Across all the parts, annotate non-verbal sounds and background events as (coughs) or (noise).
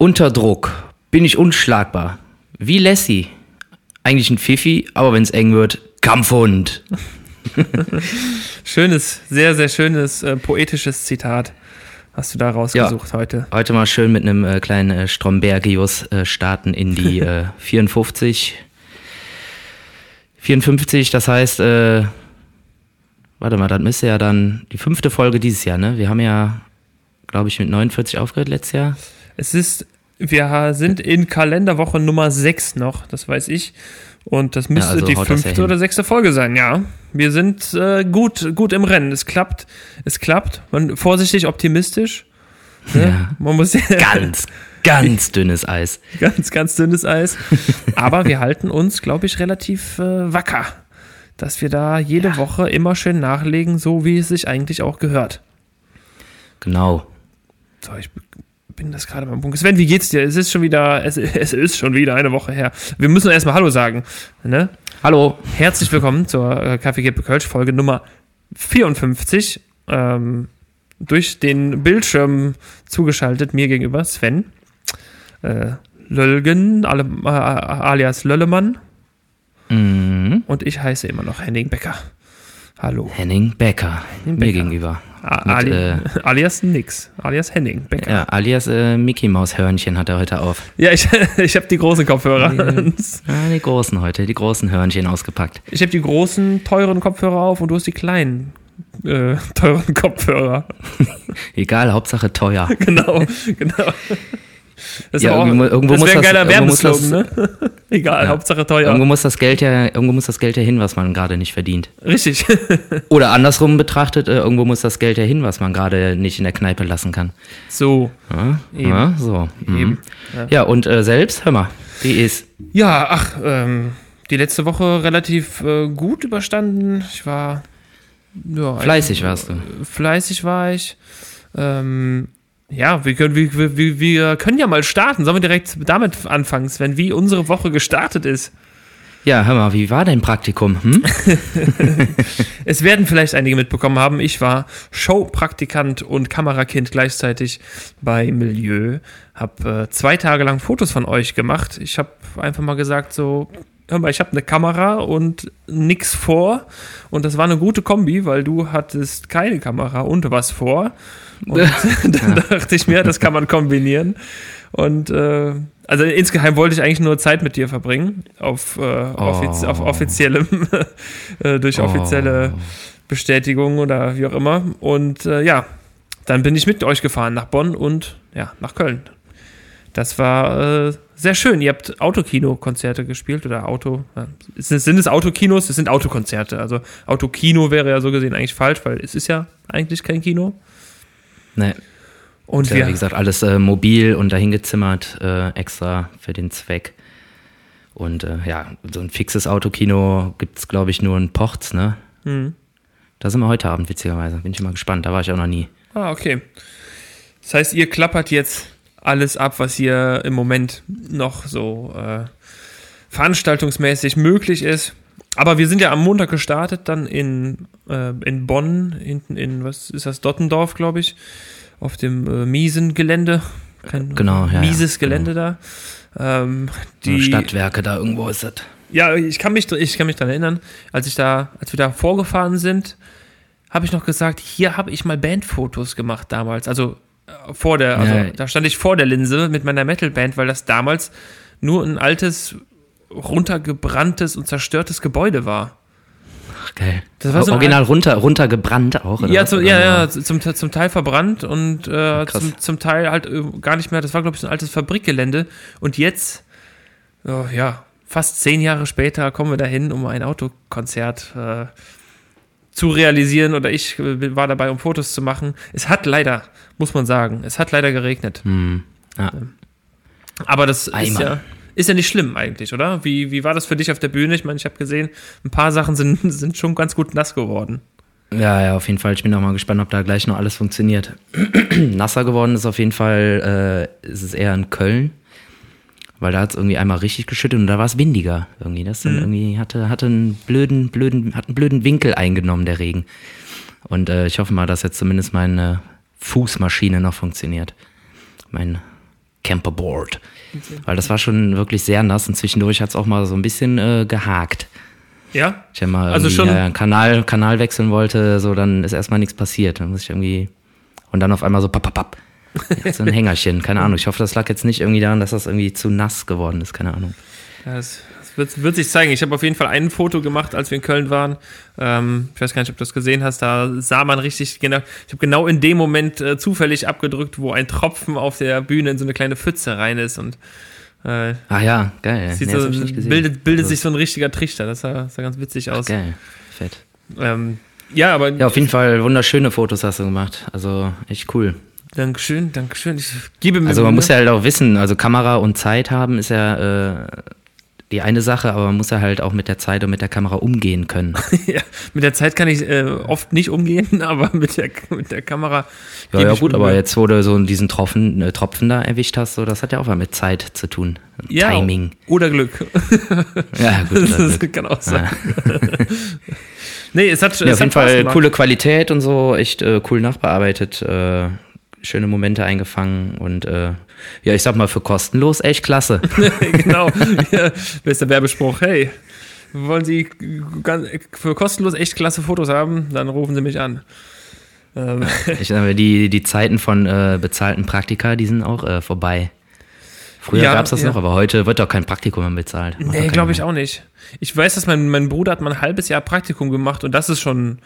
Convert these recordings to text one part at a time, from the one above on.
Unter Druck. Bin ich unschlagbar. Wie Lassie. Eigentlich ein Pfiffi, aber wenn es eng wird, Kampfhund. (laughs) schönes, sehr, sehr schönes äh, poetisches Zitat hast du da rausgesucht ja, heute. Heute mal schön mit einem äh, kleinen äh, Strombergius äh, starten in die 54. (laughs) Äh, 54, das heißt, äh, warte mal, das müsste ja dann die fünfte Folge dieses Jahr, ne? Wir haben ja, glaube ich, mit 49 aufgehört letztes Jahr. Es ist, wir sind in Kalenderwoche Nummer 6 noch, das weiß ich. Und das müsste ja, also die fünfte oder sechste Folge sein, ja. Wir sind äh, gut, gut im Rennen. Es klappt, es klappt. Man, vorsichtig optimistisch. Ne? Ja. Man muss ganz, ganz dünnes Eis. (laughs) Ganz, ganz dünnes Eis. Aber wir halten uns, glaube ich, relativ äh, wacker, dass wir da jede ja. Woche immer schön nachlegen, so wie es sich eigentlich auch gehört. Genau. So, ich bin das gerade beim Punkt. Sven, wie geht's dir? Es ist schon wieder, es, es ist schon wieder eine Woche her. Wir müssen erstmal Hallo sagen. Ne? Hallo. Herzlich willkommen zur äh, Kaffee Kippe Kölsch Folge Nummer 54. Ähm, durch den Bildschirm zugeschaltet mir gegenüber Sven. Äh, Löllgen, alle, äh, alias Löllemann. Mhm. Und ich heiße immer noch Henning Becker. Hallo. Henning Becker, Henning Becker. mir gegenüber. Ali äh, alias nix, alias Henning Becker. Ja, alias äh, Mickey Maus Hörnchen hat er heute auf. Ja, ich, (laughs) ich habe die großen Kopfhörer. Die, (laughs) ja, die großen heute, die großen Hörnchen ausgepackt. Ich habe die großen, teuren Kopfhörer auf und du hast die kleinen, äh, teuren Kopfhörer. (laughs) Egal, Hauptsache teuer. genau, genau. Das, ja, auch, irgendwo das wäre ein geiler Werbeslogan, ne? (laughs) Egal, ja. Hauptsache teuer. Irgendwo muss das Geld ja, irgendwo muss das Geld ja hin, was man gerade nicht verdient. Richtig. (laughs) Oder andersrum betrachtet, äh, irgendwo muss das Geld ja hin, was man gerade nicht in der Kneipe lassen kann. So. Ja, Eben. Ja, so. Mhm. Ja. ja, und äh, selbst, hör mal, wie ist? Ja, ach, ähm, die letzte Woche relativ äh, gut überstanden. Ich war ja, fleißig warst du. Fleißig war ich. Ähm, ja, wir können, wir, wir, wir können ja mal starten. Sollen wir direkt damit anfangen, Sven, wie unsere Woche gestartet ist? Ja, hör mal, wie war dein Praktikum? Hm? (laughs) es werden vielleicht einige mitbekommen haben, ich war Showpraktikant und Kamerakind gleichzeitig bei Milieu. Hab äh, zwei Tage lang Fotos von euch gemacht. Ich habe einfach mal gesagt, so, hör mal, ich habe eine Kamera und nix vor. Und das war eine gute Kombi, weil du hattest keine Kamera und was vor. Und (laughs) dann ja. dachte ich mir, das kann man kombinieren. Und äh, also insgeheim wollte ich eigentlich nur Zeit mit dir verbringen, auf, äh, offiz oh. auf offiziellem, (laughs) äh, durch offizielle oh. Bestätigung oder wie auch immer. Und äh, ja, dann bin ich mit euch gefahren nach Bonn und ja, nach Köln. Das war äh, sehr schön. Ihr habt Autokino-Konzerte gespielt oder Auto. Ja. Sind es Autokinos? Es sind Autokonzerte. Also Autokino wäre ja so gesehen eigentlich falsch, weil es ist ja eigentlich kein Kino. Nee. Und ja, wie gesagt, alles äh, mobil und dahingezimmert, äh, extra für den Zweck. Und äh, ja, so ein fixes Autokino gibt es, glaube ich, nur in Ports, ne? Mhm. Da sind wir heute Abend, witzigerweise. Bin ich mal gespannt. Da war ich auch noch nie. Ah, okay. Das heißt, ihr klappert jetzt alles ab, was hier im Moment noch so äh, veranstaltungsmäßig möglich ist. Aber wir sind ja am Montag gestartet, dann in, äh, in Bonn, hinten in, was ist das, Dottendorf, glaube ich, auf dem äh, miesen Gelände. Kein genau, ja. Mieses Gelände genau. da. Ähm, die Stadtwerke da irgendwo ist das. Ja, ich kann mich, ich kann mich daran erinnern, als ich da, als wir da vorgefahren sind, habe ich noch gesagt, hier habe ich mal Bandfotos gemacht damals. Also äh, vor der, also ja. da stand ich vor der Linse mit meiner Metalband, weil das damals nur ein altes runtergebranntes und zerstörtes Gebäude war. Ach, geil. Das war so Original runter, runtergebrannt auch, oder? Ja, zu, ja, ja, zum, zum Teil verbrannt und äh, zum, zum Teil halt äh, gar nicht mehr. Das war, glaube ich, so ein altes Fabrikgelände. Und jetzt, oh, ja, fast zehn Jahre später kommen wir dahin, um ein Autokonzert äh, zu realisieren. Oder ich äh, war dabei, um Fotos zu machen. Es hat leider, muss man sagen, es hat leider geregnet. Hm. Ja. Aber das Eimer. ist ja ist ja nicht schlimm eigentlich, oder? Wie, wie war das für dich auf der Bühne? Ich meine, ich habe gesehen, ein paar Sachen sind, (laughs) sind schon ganz gut nass geworden. Ja, ja, auf jeden Fall. Ich bin auch mal gespannt, ob da gleich noch alles funktioniert. (clears throat) Nasser geworden ist auf jeden Fall, äh, ist es eher in Köln, weil da hat es irgendwie einmal richtig geschüttet und da war es windiger irgendwie. Das mhm. irgendwie hatte, hatte einen blöden, blöden, hat einen blöden Winkel eingenommen, der Regen. Und äh, ich hoffe mal, dass jetzt zumindest meine Fußmaschine noch funktioniert. Mein Camperboard. Weil das war schon wirklich sehr nass und zwischendurch hat es auch mal so ein bisschen äh, gehakt. Ja? Ich habe mal Also schon- ja, einen Kanal, Kanal wechseln wollte, so dann ist erstmal nichts passiert. Dann muss ich irgendwie. Und dann auf einmal so papp, papp, papp. Ja, (laughs) so ein Hängerchen, keine Ahnung. Ich hoffe, das lag jetzt nicht irgendwie daran, dass das irgendwie zu nass geworden ist, keine Ahnung. Das wird, wird sich zeigen. Ich habe auf jeden Fall ein Foto gemacht, als wir in Köln waren. Ähm, ich weiß gar nicht, ob du das gesehen hast. Da sah man richtig genau. Ich habe genau in dem Moment äh, zufällig abgedrückt, wo ein Tropfen auf der Bühne in so eine kleine Pfütze rein ist und äh, Ah ja, geil. sieht Nee, so, bildet, bildet Also, sich so ein richtiger Trichter. Das sah, sah ganz witzig aus. Geil, fett. Ähm, ja, aber Ja, auf jeden Fall wunderschöne Fotos hast du gemacht. Also echt cool. Dankeschön, Dankeschön. Ich gebe mir Also man muss ja halt auch wissen, also Kamera und Zeit haben ist ja äh, die eine Sache, aber man muss ja halt auch mit der Zeit und mit der Kamera umgehen können. (laughs) ja, mit der Zeit kann ich äh, oft nicht umgehen, (laughs) aber mit der, mit der Kamera. Ja, ja gut, aber jetzt, wo du so diesen Tropfen, äh, Tropfen da erwischt hast, so, das hat ja auch was mit Zeit zu tun. Ja, Timing. Oder Glück. Ja, (laughs) gut. das das kann auch sein. nee, es hat, ja, es auf jeden Fall coole Qualität und so, echt äh, cool nachbearbeitet, äh, schöne Momente eingefangen und äh, ja, ich sag mal, für kostenlos echt klasse. (laughs) genau. Ja, bester Werbespruch. Hey, wollen Sie für kostenlos echt klasse Fotos haben? Dann rufen Sie mich an. Ähm, Ich sag mal, die, die Zeiten von äh, bezahlten Praktika, die sind auch äh, vorbei. Früher Ja, gab's das ja. noch, aber heute wird doch kein Praktikum mehr bezahlt. Macht nee, glaube ich mehr. auch nicht. Ich weiß, dass mein, mein Bruder hat mal ein halbes Jahr Praktikum gemacht und das ist schon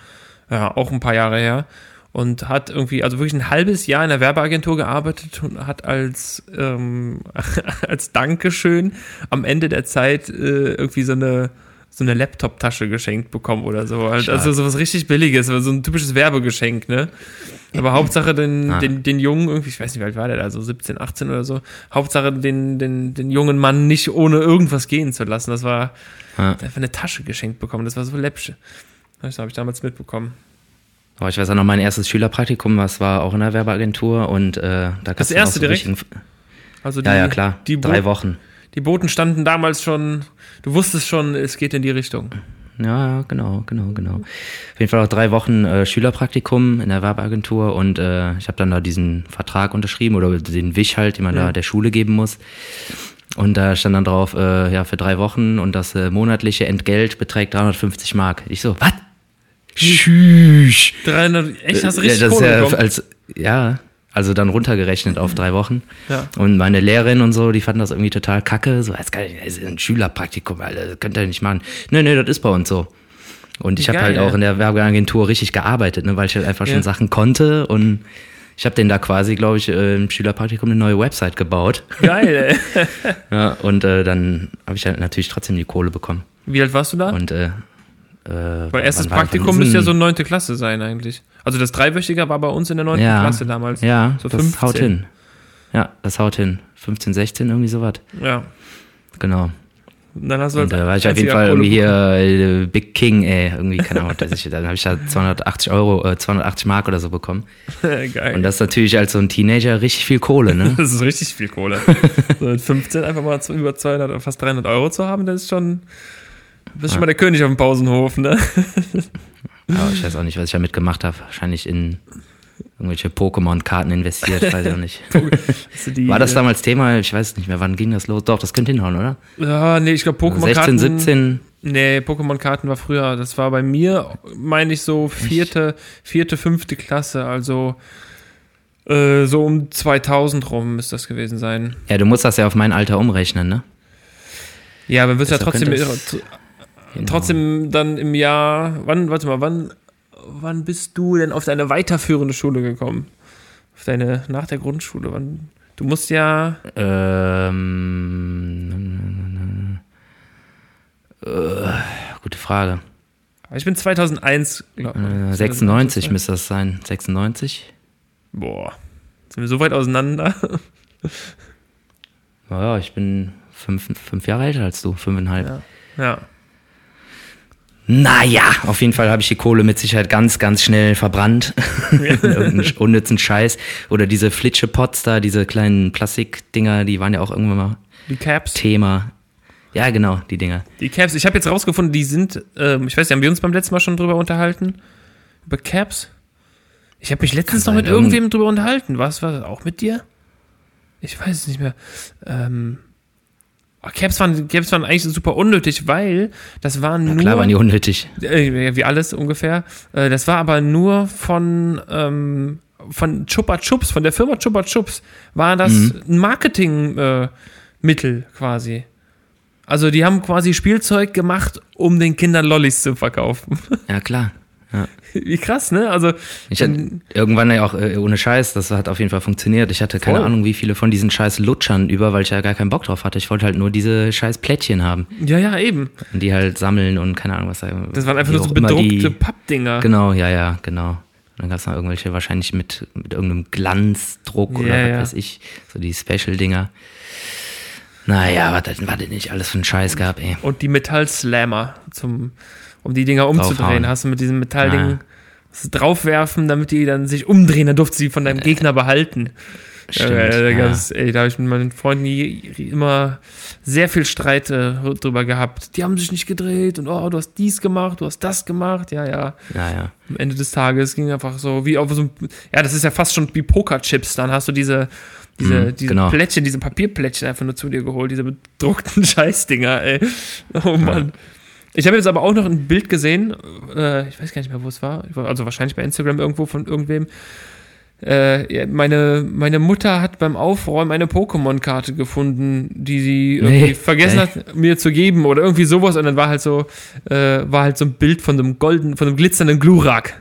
ja, auch ein paar Jahre her. Und hat irgendwie, also wirklich ein halbes Jahr in der Werbeagentur gearbeitet und hat als, ähm, (laughs) als Dankeschön am Ende der Zeit äh, irgendwie so eine, so eine Laptop-Tasche geschenkt bekommen oder so. Halt, Stark. also sowas richtig Billiges, so ein typisches Werbegeschenk, ne? Aber Hauptsache den, (laughs) Ah. den, den Jungen, irgendwie, ich weiß nicht, wie alt war der da, so 17, 18 oder so, Hauptsache den, den, den jungen Mann nicht ohne irgendwas gehen zu lassen. Das war, der hat eine Tasche geschenkt bekommen, das war so läppsch. Das habe ich damals mitbekommen. Aber ich weiß auch noch, mein erstes Schülerpraktikum, das war auch in der Werbeagentur und äh, da Das erste so direkt? Also die, Ja, ja, klar. Die, Drei Bo Wochen. die Boten standen damals schon, du wusstest schon, es geht in die Richtung. Ja, ja, genau, genau, genau. Auf jeden Fall auch drei Wochen äh, Schülerpraktikum in der Werbeagentur und äh, ich habe dann da diesen Vertrag unterschrieben oder den Wisch halt, den man da der Schule geben muss. Und da stand dann drauf, äh, ja, für drei Wochen und das äh, monatliche Entgelt beträgt 350 Mark. Ich so, was? Tschüss. 300, echt, hast du Ja, richtig das ist Kohle ja, bekommen? als, ja, also dann runtergerechnet auf drei Wochen. Ja. Und meine Lehrerin und so, die fanden das irgendwie total kacke. So, das ist ein Schülerpraktikum, Alter, das könnt ihr nicht machen. Nee, nee, das ist bei uns so. Und ich habe halt auch in der Werbeagentur richtig gearbeitet, ne, weil ich halt einfach schon Ja. Sachen konnte und ich habe denen da quasi, glaube ich, äh, im Schülerpraktikum eine neue Website gebaut. Geil, ey. (laughs) Ja, und äh, dann habe ich halt natürlich trotzdem die Kohle bekommen. Wie alt warst du da? Und äh, äh, Weil erstes war- Praktikum müsste ja so neunte Klasse sein eigentlich. Also das Dreiwöchige war bei uns in der neunten ja, Klasse damals. Ja, So das 15. haut hin. Ja, das haut hin. 15, 16, irgendwie sowas. Ja. Genau. Und dann hast du Und da war ich auf jeden Fall irgendwie hier äh, Big King, ey, irgendwie, keine Ahnung, weiß ich, dann habe ich da 280 Euro, äh, 280 Mark oder so bekommen. (laughs) Geil. Und das ist natürlich als so ein Teenager richtig viel Kohle, ne? (laughs) Das ist richtig viel Kohle. (laughs) so mit 15 einfach mal zu- über 200 oder fast 300 Euro zu haben, das ist schon, du bist schon mal der König auf dem Pausenhof, ne? (laughs) Aber ich weiß auch nicht, was ich damit gemacht habe. Wahrscheinlich in irgendwelche Pokémon-Karten investiert, (laughs) weiß ich auch nicht. War das äh, damals Thema? Ich weiß nicht mehr, wann ging das los? Doch, das könnte hinhauen, oder? Ja, nee, ich glaube Pokémon-Karten. 16, 17. Nee, Pokémon-Karten war früher. Das war bei mir, meine ich, so vierte, vierte, fünfte Klasse. Also äh, so um 2000 rum müsste das gewesen sein. Ja, du musst das ja auf mein Alter umrechnen, ne? Ja, aber wirst ja trotzdem, Genau. trotzdem dann im Jahr, wann, warte mal, wann, wann bist du denn auf deine weiterführende Schule gekommen? Auf deine, nach der Grundschule, wann, du musst ja, Ähm, äh, gute Frage. ich bin 2001, glaub, Äh, 96 müsste das sein. 96? Boah, sind wir so weit auseinander? (laughs) Naja, ich bin fünf, fünf Jahre älter als du, fünfeinhalb. Ja. Ja. Naja, auf jeden Fall habe ich die Kohle mit Sicherheit ganz, ganz schnell verbrannt. (laughs) In Irgendeinen unnützen Scheiß. Oder diese Flitsche-Pots da, diese kleinen Plastikdinger, die waren ja auch irgendwann mal Die Caps. Thema. Ja, genau, die Dinger. Die Caps, ich habe jetzt rausgefunden, die sind, ähm, ich weiß nicht, haben wir uns beim letzten Mal schon drüber unterhalten? Über Caps? Ich habe mich letztens noch mit irgend- irgendwem drüber unterhalten. Was war das auch mit dir? Ich weiß es nicht mehr. Ähm, Caps waren, Caps waren eigentlich super unnötig, weil das waren Na nur. klar waren die unnötig. äh, wie alles ungefähr. Äh, das war aber nur von, ähm, von Chupa Chups, von der Firma Chupa Chups, war das Mhm. ein Marketingmittel äh, quasi. Also die haben quasi Spielzeug gemacht, um den Kindern Lollis zu verkaufen. (laughs) Ja, klar. Ja. Wie krass, ne? Also Ich hatte irgendwann ja auch äh, ohne Scheiß, das hat auf jeden Fall funktioniert. Ich hatte keine Voll. Ahnung, wie viele von diesen scheiß Lutschern über, weil ich ja gar keinen Bock drauf hatte. Ich wollte halt nur diese scheiß Plättchen haben ja, ja, eben. und die halt sammeln und keine Ahnung was da. Das waren einfach nur so bedruckte die- Pappdinger. Genau, ja, ja, genau. Und dann gab es noch irgendwelche wahrscheinlich mit, mit irgendeinem Glanzdruck oder Ja, was ja. weiß ich, so die Special-Dinger. Naja, was das was das nicht alles für einen Scheiß gab, ey. Und die Metallslammer, zum, um die Dinger umzudrehen. Hast du mit diesem Metallding das draufwerfen, damit die dann sich umdrehen, dann durfte sie von deinem Gegner behalten. Stimmt, ja, da, ja. ey, da habe ich mit meinen Freunden immer sehr viel Streit äh, drüber gehabt. Die haben sich nicht gedreht und oh, du hast dies gemacht, du hast das gemacht. Ja, ja. Ja, ja. Am Ende des Tages ging einfach so wie auf so ein, ja, das ist ja fast schon wie Pokerchips. Dann hast du diese, diese, Mhm, diese genau. Plättchen, diese Papierplättchen einfach nur zu dir geholt, diese bedruckten (laughs) Scheißdinger, ey. Oh Mann. Ich habe jetzt aber auch noch ein Bild gesehen, äh, ich weiß gar nicht mehr, wo es war, also wahrscheinlich bei Instagram irgendwo von irgendwem. Äh, meine, meine Mutter hat beim Aufräumen eine Pokémon-Karte gefunden, die sie irgendwie Nee, vergessen nee. hat, mir zu geben oder irgendwie sowas. Und dann war halt so, äh, war halt so ein Bild von einem golden, von einem glitzernden Glurak.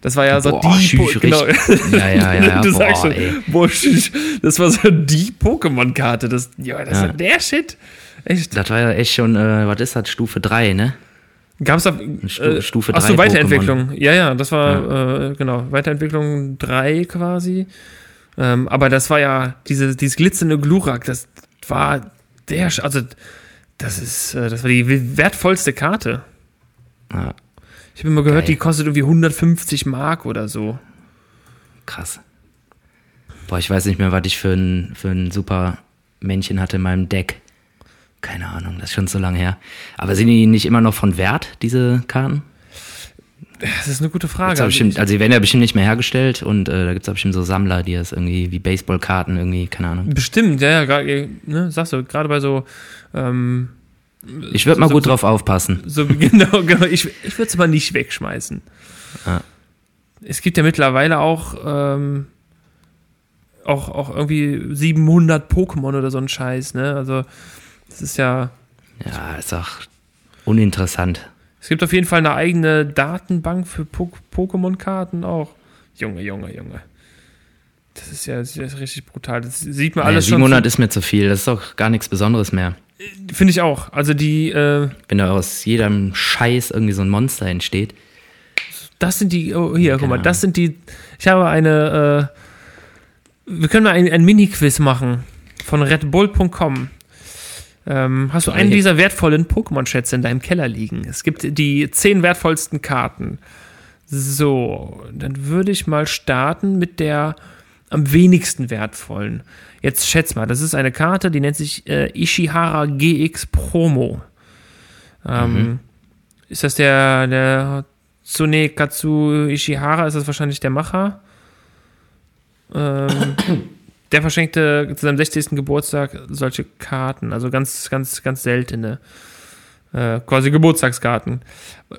Das war ja so Boah, die schüch, genau. Ja, (laughs) ja, ja, du Boah, sagst schon, ey. boah, schüch. das war so die Pokémon-Karte. Das, ja, das Ja. war der Shit. Echt. Das war ja echt schon, äh, was ist das, Stufe 3, ne? Gab's da Stu- äh, Stufe Ach so, 3 Weiterentwicklung. Ja, ja, das war äh, genau Weiterentwicklung 3 quasi. Ähm, aber das war ja diese dieses glitzernde Glurak, das war der also das ist äh, das war die wertvollste Karte. Ja, Ich habe immer gehört, Geil. die kostet irgendwie 150 Mark oder so. krass. Boah, ich weiß nicht mehr, was ich für ein, für ein super Männchen hatte in meinem Deck. Keine Ahnung, das ist schon so lange her. Aber sind die nicht immer noch von Wert, diese Karten? Das ist eine gute Frage. Also bestimmt, also die werden ja bestimmt nicht mehr hergestellt und äh, da gibt es bestimmt so Sammler, die das irgendwie wie Baseballkarten irgendwie, keine Ahnung. Bestimmt, ja, ja, gerade, ne, sagst du, gerade bei so, ähm, Ich würde mal so- gut so- drauf aufpassen. (laughs) so genau, genau, ich, ich würde es aber nicht wegschmeißen. Ah. Es gibt ja mittlerweile auch, ähm, auch, auch irgendwie 700 Pokémon oder so ein Scheiß, ne, also, das ist ja, Ja, ist auch uninteressant. es gibt auf jeden Fall eine eigene Datenbank für po Pokémon-Karten auch. Junge, Junge, Junge. Das ist ja, das ist richtig brutal. Das sieht man Naja, alles schon. 700 ist mir zu viel, das ist doch gar nichts Besonderes mehr. Finde ich auch. Also die, äh, Wenn da aus jedem Scheiß irgendwie so ein Monster entsteht. Das sind die, oh, hier, guck mal, das sind die, ich habe eine, äh, wir können mal ein, ein Mini-Quiz machen von redbull.com. Ähm, hast du einen dieser wertvollen Pokémon-Schätze in deinem Keller liegen? Es gibt die zehn wertvollsten Karten. So, dann würde ich mal starten mit der am wenigsten wertvollen. Jetzt schätz mal, das ist eine Karte, die nennt sich äh, Ishihara GX Promo. Ähm, Ist das der, der Tsunekatsu Ishihara? Ist das wahrscheinlich der Macher? Ähm, (coughs) der verschenkte zu seinem 60. Geburtstag solche Karten, also ganz, ganz, ganz seltene. Äh, quasi Geburtstagskarten.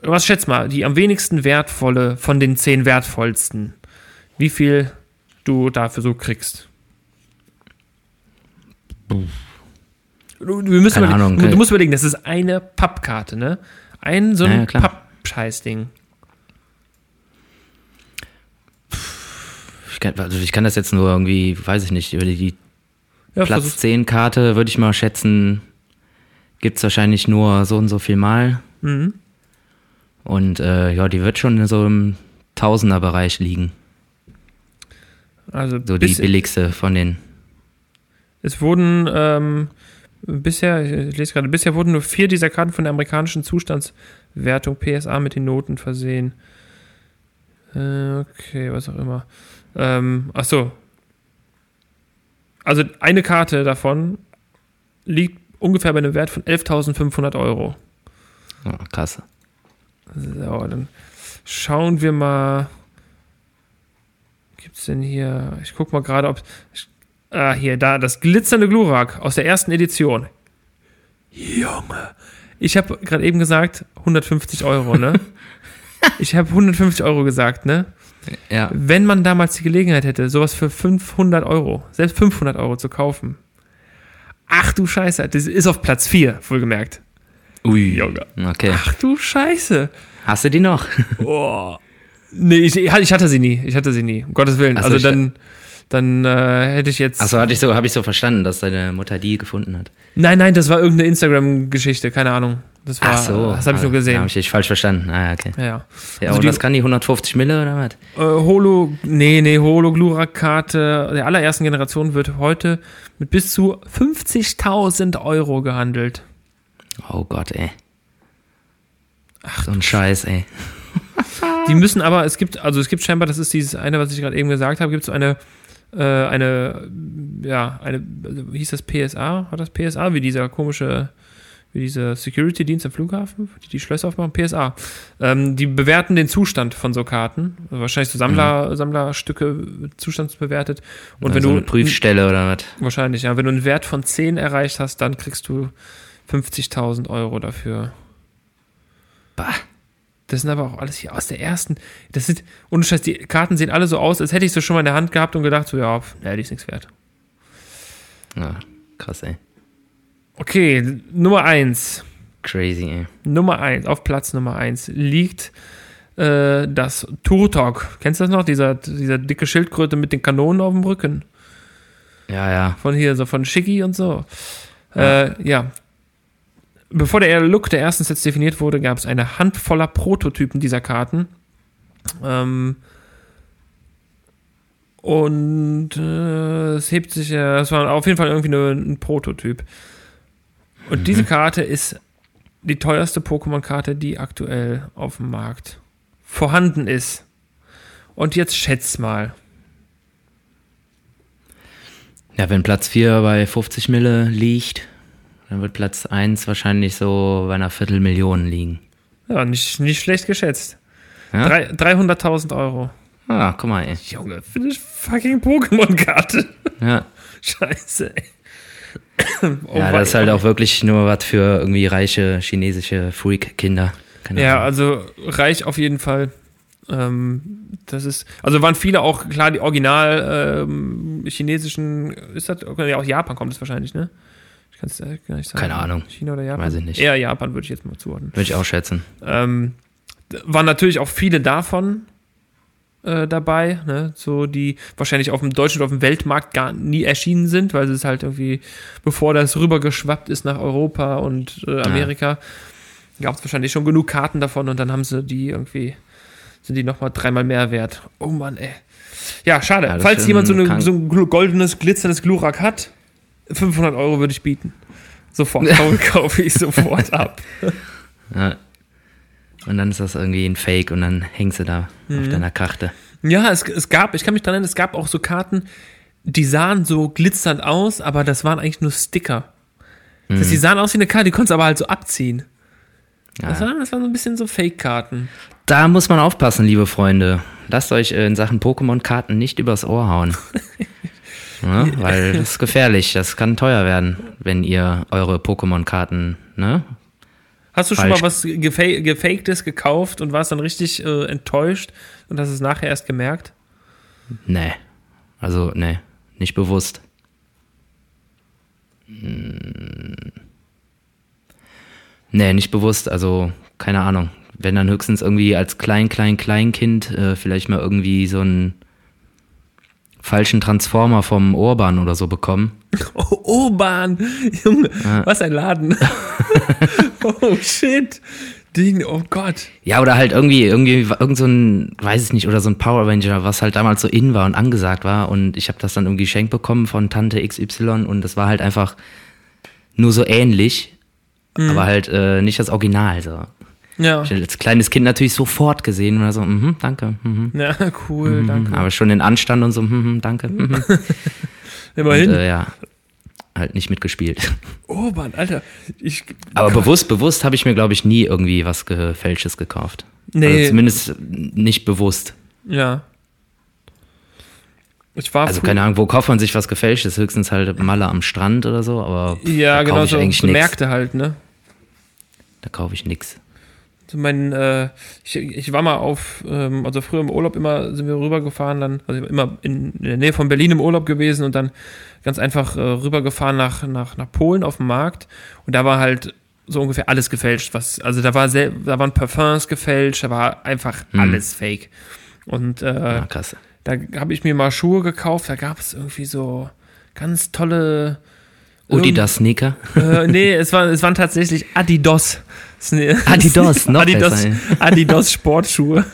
Was schätzt mal, die am wenigsten wertvolle von den zehn wertvollsten? Wie viel du dafür so kriegst? Du, wir müssen Keine Ahnung, du, du musst überlegen, das ist eine Pappkarte, ne? Ein so ein Ja, ja. Pappscheißding. Kann, also ich kann das jetzt nur irgendwie, weiß ich nicht, über die Ja, Platz versuch- 10 Karte würde ich mal schätzen, gibt es wahrscheinlich nur so und so viel Mal. Mhm. Und äh, ja, die wird schon so im Tausenderbereich liegen. Also So die billigste von den. es wurden ähm, bisher, ich lese gerade, bisher wurden nur vier dieser Karten von der amerikanischen Zustandswertung PSA mit den Noten versehen. Äh, okay, was auch immer. Ähm, ach so. Also eine Karte davon liegt ungefähr bei einem Wert von 11.500 Euro. Oh, krass. So, dann schauen wir mal. Gibt's denn hier? Ich guck mal gerade, ob. Ah, hier, da, das glitzernde Glurak aus der ersten Edition. Junge. Ich habe gerade eben gesagt, 150 Euro, ne? (laughs) ich habe 150 Euro gesagt, ne? Ja. Wenn man damals die Gelegenheit hätte, sowas für 500 Euro, selbst 500 Euro zu kaufen. Ach du Scheiße, das ist auf Platz 4, wohlgemerkt. Ui. Junge. Okay. Ach du Scheiße. Hast du die noch? Oh. Nee, ich, ich hatte sie nie. Ich hatte sie nie. Um Gottes Willen. Also ich- dann, dann äh, hätte ich jetzt. Achso, hatte ich so, habe ich so verstanden, dass deine Mutter die gefunden hat. Nein, nein, das war irgendeine Instagram-Geschichte, keine Ahnung. Das war, Ach so. das habe ich nur Da gesehen. habe ich dich falsch verstanden. Ah, ja, okay. ja, ja. Ja, Also und was kann die 150 Mille oder was? Äh, Holo, nee, nee, Holo-Glurak-Karte der allerersten Generation wird heute mit bis zu 50.000 Euro gehandelt. Oh Gott, ey. Ach, so ein Scheiß, ey. (laughs) Die müssen aber, es gibt, also es gibt scheinbar, das ist dieses eine, was ich gerade eben gesagt habe, gibt es eine, eine, ja, eine, also, hieß das PSA? War das PSA? Wie dieser komische, wie dieser Security-Dienst am Flughafen, die die Schlösser aufmachen? PSA. Ähm, die bewerten den Zustand von so Karten. Also wahrscheinlich so Sammler, Sammlerstücke zustandsbewertet. Und Oder wenn so du eine Prüfstelle oder was? Wahrscheinlich, ja. Wenn du einen Wert von 10 erreicht hast, dann kriegst du 50.000 Euro dafür. Bah. Das sind aber auch alles hier aus der ersten. Das sind, ohne Scheiß, die Karten sehen alle so aus, als hätte ich sie schon mal in der Hand gehabt und gedacht, so, ja, nee, die ist nichts wert. Ja, krass, ey. Okay, Nummer 1. Crazy, ey. Nummer 1, auf Platz Nummer 1 liegt äh, das Turtok. Kennst du das noch? Dieser, dieser dicke Schildkröte mit den Kanonen auf dem Rücken. Ja, ja. Von hier, so von Shiggy und so. Ja. Äh, ja. Bevor der Look der ersten Sets definiert wurde, gab es eine Handvoller Prototypen dieser Karten. Ähm, und äh, es hebt sich, äh, es war auf jeden Fall irgendwie eine, ein Prototyp. Und diese Karte ist die teuerste Pokémon-Karte, die aktuell auf dem Markt vorhanden ist. Und jetzt schätz mal. Ja, wenn Platz 4 bei 50 Mille liegt, dann wird Platz 1 wahrscheinlich so bei einer Viertelmillion liegen. Ja, nicht, nicht schlecht geschätzt. Ja? Drei- 300.000 Euro. Ah, guck mal, ey. Junge, für eine fucking Pokémon-Karte. Ja, (laughs) Scheiße, ey. Oh, ja das ist halt auch wirklich nur was für irgendwie reiche chinesische Freak-Kinder. Ja, also reich auf jeden Fall. Ähm, das ist, also waren viele auch, klar, die original ähm, chinesischen, ist das, ja, aus Japan kommt es wahrscheinlich, ne? Ich kann es gar nicht sagen. Keine Ahnung. China oder Japan? Weiß ich nicht. Eher Japan würde ich jetzt mal zuordnen. Würde ich auch schätzen. Ähm, waren natürlich auch viele davon äh, dabei, ne? so die wahrscheinlich auf dem deutschen oder auf dem Weltmarkt gar nie erschienen sind, weil es halt irgendwie, bevor das rübergeschwappt ist nach Europa und äh, Amerika, gab es wahrscheinlich schon genug Karten davon und dann haben sie die irgendwie, sind die nochmal dreimal mehr wert. Oh Mann, ey. Ja, schade. Ja, Falls jemand so, eine, so ein goldenes, glitzerndes Glurak hat, 500 Euro würde ich bieten. Sofort, kaufe, ich sofort ab. (laughs) Ja. Und dann ist das irgendwie ein Fake und dann hängst du da Mhm. auf deiner Karte. Ja, es, es gab, ich kann mich daran erinnern, es gab auch so Karten, die sahen so glitzernd aus, aber das waren eigentlich nur Sticker. Das heißt, die sahen aus wie eine Karte, die konntest du aber halt so abziehen. Ja. Das, waren, das waren so ein bisschen so Fake-Karten. Da muss man aufpassen, liebe Freunde. Lasst euch äh, in Sachen Pokémon-Karten nicht übers Ohr hauen. (laughs) ja, (laughs) weil das ist gefährlich. Das kann teuer werden, wenn ihr eure Pokémon-Karten, ne? Hast du schon Falsch. mal was gefa Gefaktes gekauft und warst dann richtig äh, enttäuscht und hast es nachher erst gemerkt? Nee. Also, nee. Nicht bewusst. Hm. Nee, nicht bewusst. Also, keine Ahnung. Wenn dann höchstens irgendwie als klein, klein, Kleinkind äh, vielleicht mal irgendwie so einen falschen Transformer vom Urban oder so bekommen. (laughs) Oh, Urban! Junge, was ein Laden. (laughs) oh, shit. Ding, oh Gott. Ja, oder halt irgendwie, irgendwie, irgend so ein, weiß ich nicht, oder so ein Power Ranger, was halt damals so in war und angesagt war. Und ich habe das dann irgendwie geschenkt bekommen von Tante XY und das war halt einfach nur so ähnlich, aber halt äh, nicht das Original. So. Ja. Ich als kleines Kind natürlich sofort gesehen oder so, mhm, danke, mhm, Ja, cool, danke. aber schon den Anstand und so, mhm, danke, mhm. (laughs) Und, Immerhin. äh, ja, halt nicht mitgespielt. Urban, Alter. Ich, Aber bewusst, bewusst habe ich mir, glaube ich, nie irgendwie was Gefälschtes gekauft. Nee. Also zumindest nicht bewusst. Ja. Ich war Also keine Ahnung, wo kauft man sich was gefälschtes? Höchstens halt Malle am Strand oder so, aber Ja, da genau, so, so. Märkte halt, ne? Da kaufe ich nix. So mein, äh, ich, ich war mal auf, ähm, also früher im Urlaub immer sind wir rübergefahren, dann, also immer in, in der Nähe von Berlin im Urlaub gewesen und dann ganz einfach äh, rübergefahren nach, nach, nach Polen auf dem Markt und da war halt so ungefähr alles gefälscht, was, also da war sehr, da waren Parfums gefälscht, da war einfach Hm. alles fake. Und äh, Ah, krass. da habe ich mir mal Schuhe gekauft, da gab es irgendwie so ganz tolle Adidas Sneaker. äh, nee, es, war, es waren tatsächlich Adidas. Adidas, noch Adidas, besser. Adidas Sportschuhe.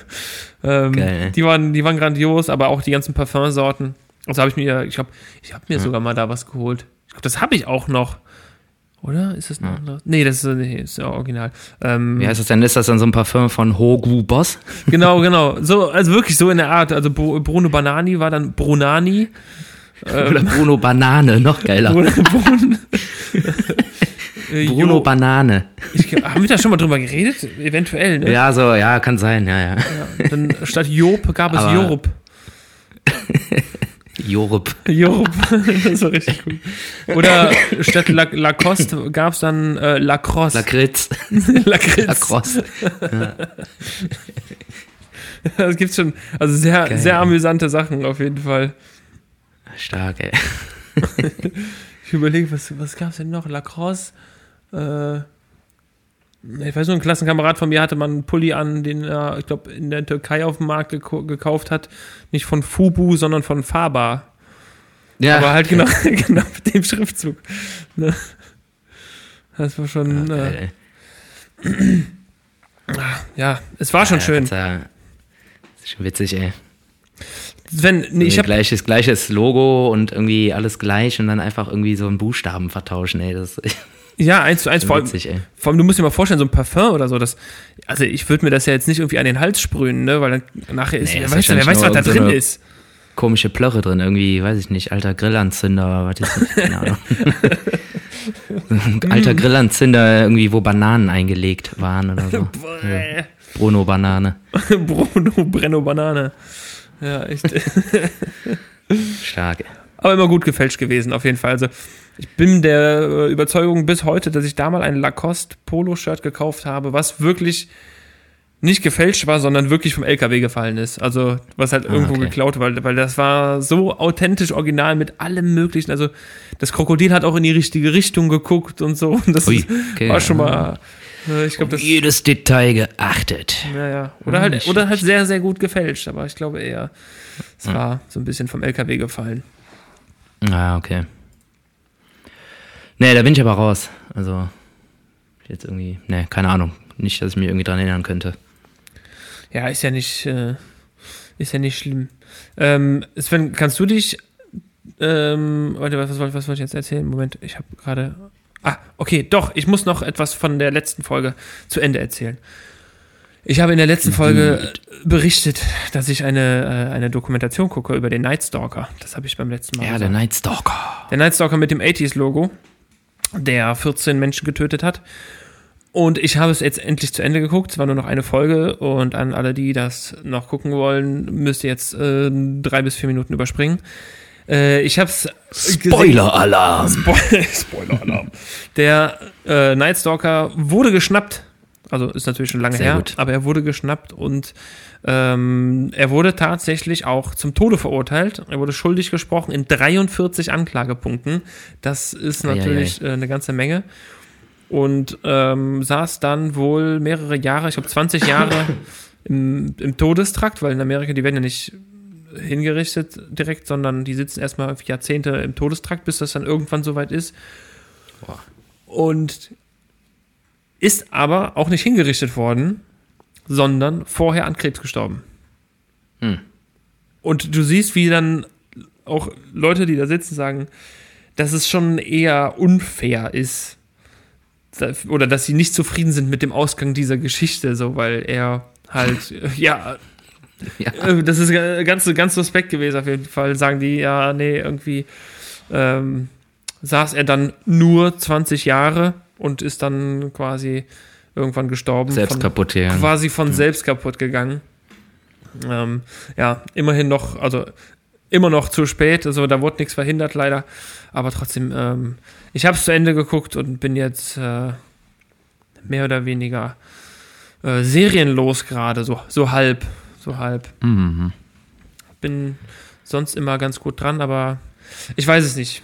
Ähm, Geil. die, waren, die waren grandios, aber auch die ganzen Parfumsorten. Also habe ich mir, ich glaube, ich habe mir sogar mal da was geholt. Ich glaube, das habe ich auch noch. Oder? Ist das ein anderes? Nee, das ist, nee, ist ja original. Ähm, Wie heißt das denn? Ist das dann so ein Parfum von Hogu Boss? Genau, genau. So, also wirklich so in der Art. Also Bru- Bruno Banani war dann Brunani. Oder Bruno Banane, noch geiler. Bruno, Bruno, (laughs) Äh, Bruno Jo- Banane. ich, haben wir da schon mal drüber geredet? Eventuell, ne? Ja, so, ja, kann sein, ja, ja. Dann statt Job gab es Aber- Jorup. (laughs) Jorup. Jorup, (laughs) das war richtig gut. Oder statt La Lacoste gab es dann äh, Lacrosse. Lakritz. Lakritz. Lacrosse. Das gibt's schon. Also sehr, Geil. sehr amüsante Sachen auf jeden Fall. Stark, ey. (laughs) Ich überlege, was, was gab's denn noch? Lacrosse. Äh, ich weiß nur, ein Klassenkamerad von mir hatte mal einen Pulli an, den er, ich glaube, in der Türkei auf dem Markt geko- gekauft hat. Nicht von Fubu, sondern von Faber. Ja, Aber halt genau, (laughs) genau mit dem Schriftzug. Ne? Das war schon, Ja, äh, geil, (clears throat) ja, es war schon Ja, schön. kannst ja- Das ist schon witzig, ey. Sven, nee, ich habe gleiches, gleiches Logo und irgendwie alles gleich und dann einfach irgendwie so einen Buchstaben vertauschen, ey. Das (laughs) ja eins zu eins, (laughs) vor allem, witzig, vor allem, du musst dir mal vorstellen, so ein Parfum oder so, das, also ich würde mir das ja jetzt nicht irgendwie an den Hals sprühen, ne, weil dann nachher ist, Nee, wer, weiß, wer weiß, was da so drin eine- ist. Komische Plörre drin, irgendwie, weiß ich nicht, alter Grillanzünder, was ist das? Keine Ahnung. (laughs) Alter Grillanzünder, irgendwie, wo Bananen eingelegt waren oder so. Bruno Banane. Bruno Brenno Banane. Ja, echt. (laughs) Stark. Aber immer gut gefälscht gewesen, auf jeden Fall. Also, ich bin der äh, Überzeugung bis heute, dass ich da mal ein Lacoste Polo-Shirt gekauft habe, was wirklich nicht gefälscht war, sondern wirklich vom LKW gefallen ist. Also, was halt irgendwo okay. geklaut war, weil das war so authentisch original mit allem Möglichen. Also, das Krokodil hat auch in die richtige Richtung geguckt und so. Und das Ui, (laughs) okay, war schon mal, äh, ich glaube, das, Jedes Detail geachtet. ja, ja. Oder halt, oder halt sehr, sehr gut gefälscht, aber ich glaube eher, es Hm. war so ein bisschen vom LKW gefallen. Ah, okay. Nee, da bin ich aber raus. Also, jetzt irgendwie, nee, keine Ahnung. Nicht, dass ich mich irgendwie dran erinnern könnte. Ja, ist ja nicht, äh, ist ja nicht schlimm. Ähm, Sven, kannst du dich, ähm, warte, was, was, was wollte ich jetzt erzählen? Moment, ich habe gerade, ah, okay, doch, ich muss noch etwas von der letzten Folge zu Ende erzählen. Ich habe in der letzten Folge berichtet, dass ich eine, äh, eine Dokumentation gucke über den Night Stalker. Das habe ich beim letzten Mal Ja, gesagt. der Night Stalker. Der Night Stalker mit dem 80s-Logo, der 14 Menschen getötet hat. Und ich habe es jetzt endlich zu Ende geguckt. Es war nur noch eine Folge. Und an alle, die das noch gucken wollen, müsst ihr jetzt äh, drei bis vier Minuten überspringen. Äh, ich habe es Spoiler-Alarm. (laughs) Spoiler-Alarm. Der äh, Night Stalker wurde geschnappt. Also ist natürlich schon lange Sehr her, gut. aber er wurde geschnappt und ähm, er wurde tatsächlich auch zum Tode verurteilt. Er wurde schuldig gesprochen in 43 Anklagepunkten. Das ist natürlich äh, eine ganze Menge. Und ähm, saß dann wohl mehrere Jahre, ich glaube 20 Jahre (laughs) im, im Todestrakt, weil in Amerika, die werden ja nicht hingerichtet direkt, sondern die sitzen erstmal Jahrzehnte im Todestrakt, bis das dann irgendwann soweit ist. Boah. Und ist aber auch nicht hingerichtet worden, sondern vorher an Krebs gestorben. Hm. Und du siehst, wie dann auch Leute, die da sitzen, sagen, dass es schon eher unfair ist. Oder dass sie nicht zufrieden sind mit dem Ausgang dieser Geschichte, so, weil er halt, (laughs) ja, (laughs) Ja. äh, das ist ga- ganz, ganz suspekt gewesen auf jeden Fall. Sagen die, ja, nee, irgendwie ähm, saß er dann nur 20 Jahre und ist dann quasi irgendwann gestorben. Selbst von, kaputt gegangen. Quasi von selbst kaputt gegangen. Ähm, ja, immerhin noch, also immer noch zu spät. Also da wurde nichts verhindert, leider. Aber trotzdem, ähm, ich habe es zu Ende geguckt und bin jetzt äh, mehr oder weniger äh, serienlos gerade, so, so halb. So halb. Mhm. Bin sonst immer ganz gut dran, aber ich weiß es nicht.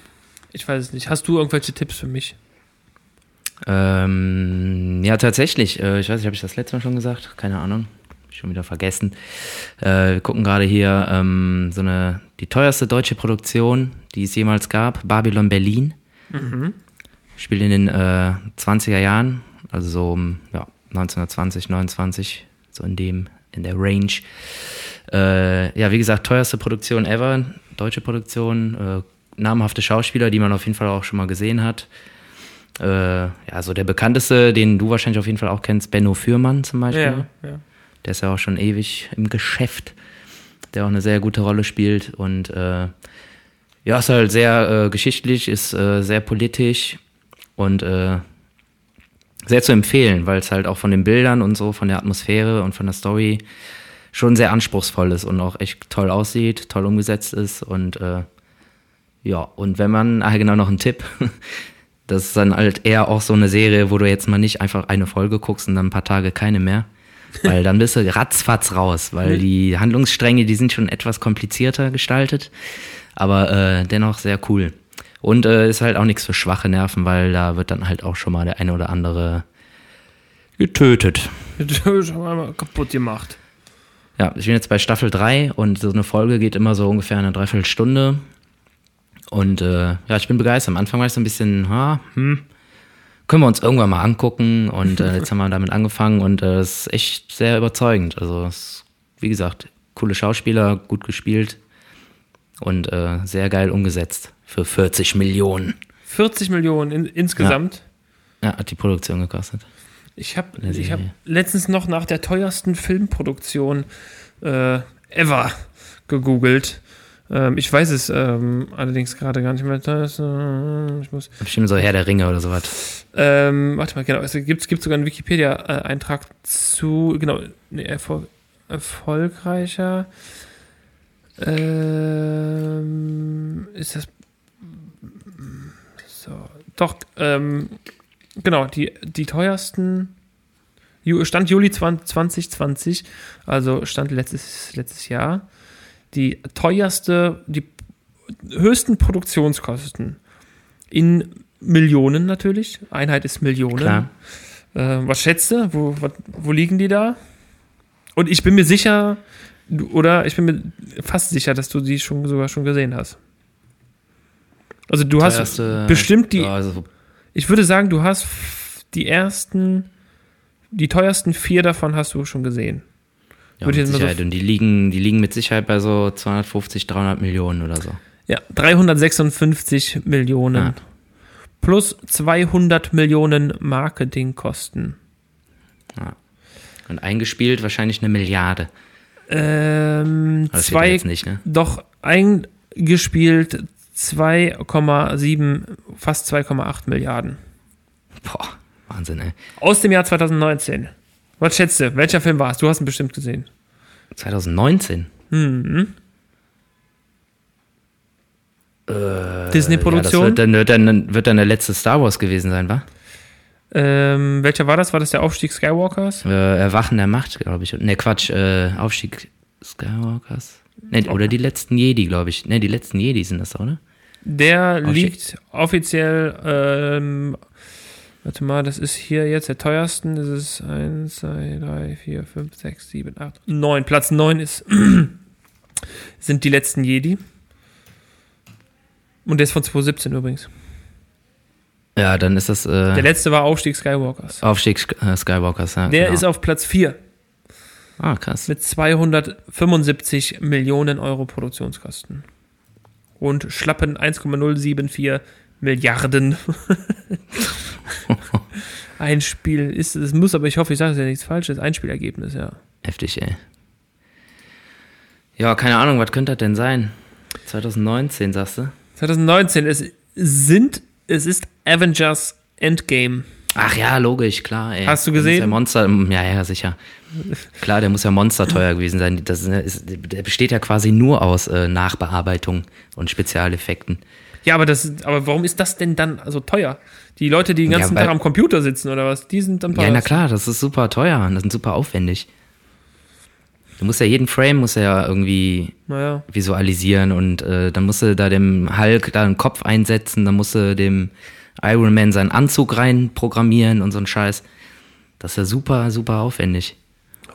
Ich weiß es nicht. Hast du irgendwelche Tipps für mich? Ähm, ja, tatsächlich. Äh, ich weiß nicht, habe ich das letzte Mal schon gesagt? Keine Ahnung. Schon wieder vergessen. Äh, wir gucken gerade hier ähm, so eine, die teuerste deutsche Produktion, die es jemals gab, Babylon Berlin. Mhm. Spielt in den äh, 20er Jahren, also so um, ja, 1920, 29, so in dem, in der Range. Äh, ja, wie gesagt, teuerste Produktion ever, deutsche Produktion, äh, namhafte Schauspieler, die man auf jeden Fall auch schon mal gesehen hat. Äh, ja, so der bekannteste, den du wahrscheinlich auf jeden Fall auch kennst, Benno Fürmann zum Beispiel. Ja, ja. Der ist ja auch schon ewig im Geschäft, der auch eine sehr gute Rolle spielt und äh, ja, ist halt sehr äh, geschichtlich, ist äh, sehr politisch und sehr zu empfehlen, weil es halt auch von den Bildern und so, von der Atmosphäre und von der Story schon sehr anspruchsvoll ist und auch echt toll aussieht, toll umgesetzt ist und äh, ja, und wenn man, ah genau noch ein Tipp, (laughs) das ist dann halt eher auch so eine Serie, wo du jetzt mal nicht einfach eine Folge guckst und dann ein paar Tage keine mehr, weil dann bist du ratzfatz raus, weil die Handlungsstränge, die sind schon etwas komplizierter gestaltet, aber äh, dennoch sehr cool. Und äh, ist halt auch nichts für schwache Nerven, weil da wird dann halt auch schon mal der eine oder andere getötet. (laughs) Schon mal kaputt gemacht. Ja, ich bin jetzt bei Staffel 3 und so eine Folge geht immer so ungefähr eine Dreiviertelstunde. Und äh, ja, ich bin begeistert. Am Anfang war ich so ein bisschen, ha, hm, können wir uns irgendwann mal angucken. Und äh, jetzt haben wir damit angefangen und äh, es ist echt sehr überzeugend. Also, ist, wie gesagt, coole Schauspieler, gut gespielt und äh, sehr geil umgesetzt für 40 Millionen. 40 Millionen in, insgesamt. Ja, hat die Produktion gekostet. Ich habe ich hab letztens noch nach der teuersten Filmproduktion äh, ever gegoogelt. Ähm, ich weiß es ähm, allerdings gerade gar nicht mehr. Das, äh, ich muss, Bestimmt so Herr der Ringe oder sowas. ähm, warte mal, genau. Es gibt, gibt sogar einen Wikipedia-Eintrag zu, genau, nee, erfol erfolgreicher. Ähm, ist das. So, doch, ähm, genau, die, die teuersten. Stand Juli 20- 2020, also Stand letztes, letztes Jahr. Die teuerste, die höchsten Produktionskosten in Millionen natürlich. Einheit ist Millionen. Äh, was schätzt du? Wo, was, wo liegen die da? Und ich bin mir sicher, oder ich bin mir fast sicher, dass du die schon sogar schon gesehen hast. Also du hast Teuerste- bestimmt die, Ja, also, ich würde sagen, du hast die ersten, die teuersten vier davon hast du schon gesehen. ja, Würde mit mal so- Sicherheit. Und die liegen, die liegen mit Sicherheit bei so 250, 300 Millionen oder so. Ja, 356 Millionen. Ja. Plus 200 Millionen Marketingkosten. Und eingespielt wahrscheinlich eine Milliarde. Ähm, Das zwei, jetzt nicht, ne? doch eingespielt 2,7, fast 2,8 Milliarden. Boah, Wahnsinn, ey. Aus dem Jahr 2019. Was schätzt du? Welcher Film war es? Du hast ihn bestimmt gesehen. 2019. Mhm. Ja, das Disney-Produktion. wird dann, wird, dann, wird dann der letzte Star Wars gewesen sein, wa? ähm, welcher war das? War das der Aufstieg Skywalkers? Äh, Erwachen der Macht, glaube ich. Ne, Quatsch, äh, Aufstieg Skywalkers. Ne, oder die letzten Jedi, glaube ich. Ne, die letzten Jedi sind das, oder? Der Aufstieg. liegt offiziell, ähm, warte mal, das ist hier jetzt der teuersten. Das ist 1, 2, 3, 4, 5, 6, 7, 8, 9. Platz 9 ist, (clears throat) sind die letzten Jedi. Und der ist von 2017 übrigens. Ja, dann ist das Der äh, letzte war Aufstieg Skywalkers. Aufstieg äh, Skywalkers, ja. Der genau. ist auf Platz 4 Ah, krass. mit 275 Millionen Euro Produktionskosten. Und schlappen 1,074 Milliarden. (laughs) Ein Spiel ist, es muss, aber ich hoffe, ich sage ja nichts Falsches. Ein Spielergebnis, ja. Heftig, ey. Ja, keine Ahnung, was könnte das denn sein? 2019, sagst du? 2019, es sind, es ist Avengers Endgame. Ach ja, logisch, klar. Ey. Hast du Der gesehen? Ja, Monster, ja, ja, sicher. Klar, der muss ja monsterteuer gewesen sein. Das ist, der besteht ja quasi nur aus äh, Nachbearbeitung und Spezialeffekten. Ja, aber das, aber warum ist das denn dann so teuer? Die Leute, die den Ja, ganzen weil- Tag am Computer sitzen oder was, die sind am Ja, teuersten. na klar, das ist super teuer und das ist super aufwendig. Du musst ja jeden Frame muss ja irgendwie Naja. visualisieren und äh, dann musst du da dem Hulk da einen Kopf einsetzen, dann musst du dem Iron Man seinen Anzug rein programmieren und so ein Scheiß. Das ist ja super, super aufwendig.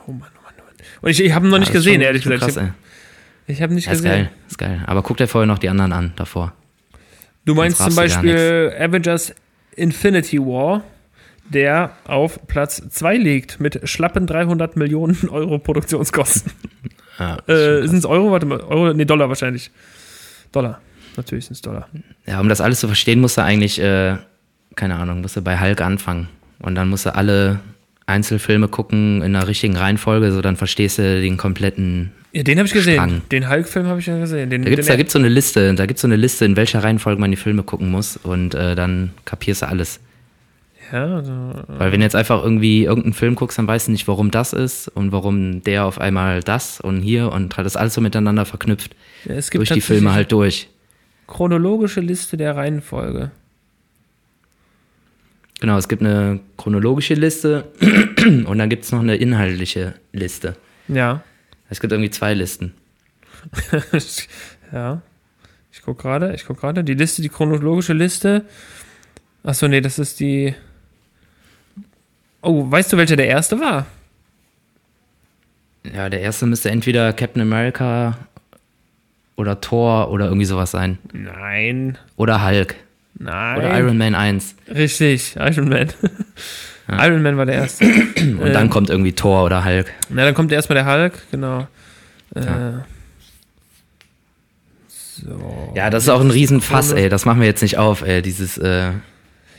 Oh Mann, oh Mann, oh Mann. Und ich, ich habe ihn noch nicht Ja, ist gesehen, schon- ehrlich gesagt. Krass, ich ich habe nicht Ja, ist gesehen. geil, ist geil. Aber guck dir vorher noch die anderen an, davor. Du meinst zum Beispiel Avengers Infinity War, der auf Platz 2 liegt mit schlappen 300 Millionen (laughs) Euro Produktionskosten. Ja, äh, sind es Euro? Warte mal, Euro? Nee, Dollar wahrscheinlich. Dollar. Natürlich sind es Dollar. Ja, um das alles zu verstehen, musst du eigentlich, äh, keine Ahnung, musst du bei Hulk anfangen. Und dann musst du alle Einzelfilme gucken in der richtigen Reihenfolge, so dann verstehst du den kompletten. Ja, den habe ich gesehen. Strang. Den Hulk-Film habe ich ja gesehen. Den, Da da gibt's so eine Liste, da gibt's so eine Liste, in welcher Reihenfolge man die Filme gucken muss und äh, dann kapierst du alles. Ja, also, Weil wenn du jetzt einfach irgendwie irgendeinen Film guckst, dann weißt du nicht, warum das ist und warum der auf einmal das und hier und hat das alles so miteinander verknüpft. ja, es gibt Durch die Filme halt durch. Chronologische Liste der Reihenfolge. Genau, es gibt eine chronologische Liste (clears throat) und dann gibt's noch eine inhaltliche Liste. Ja. Es gibt irgendwie zwei Listen. (laughs) ja. Ich gucke gerade, ich gucke gerade. Die Liste, die chronologische Liste. Achso, nee, das ist die. Oh, weißt du, welcher der erste war? Ja, der erste müsste entweder Captain America oder Thor oder irgendwie sowas sein. Nein. Oder Hulk. Nein. Oder Iron Man 1. Richtig, Iron Man. (laughs) Iron Man war der erste. Und Ähm. dann kommt irgendwie Thor oder Hulk. Na, dann kommt erstmal der Hulk, genau. Äh, Ja. so. Ja, das ist auch ein Riesenfass, ey. Das machen wir jetzt nicht auf, ey. Dieses, äh,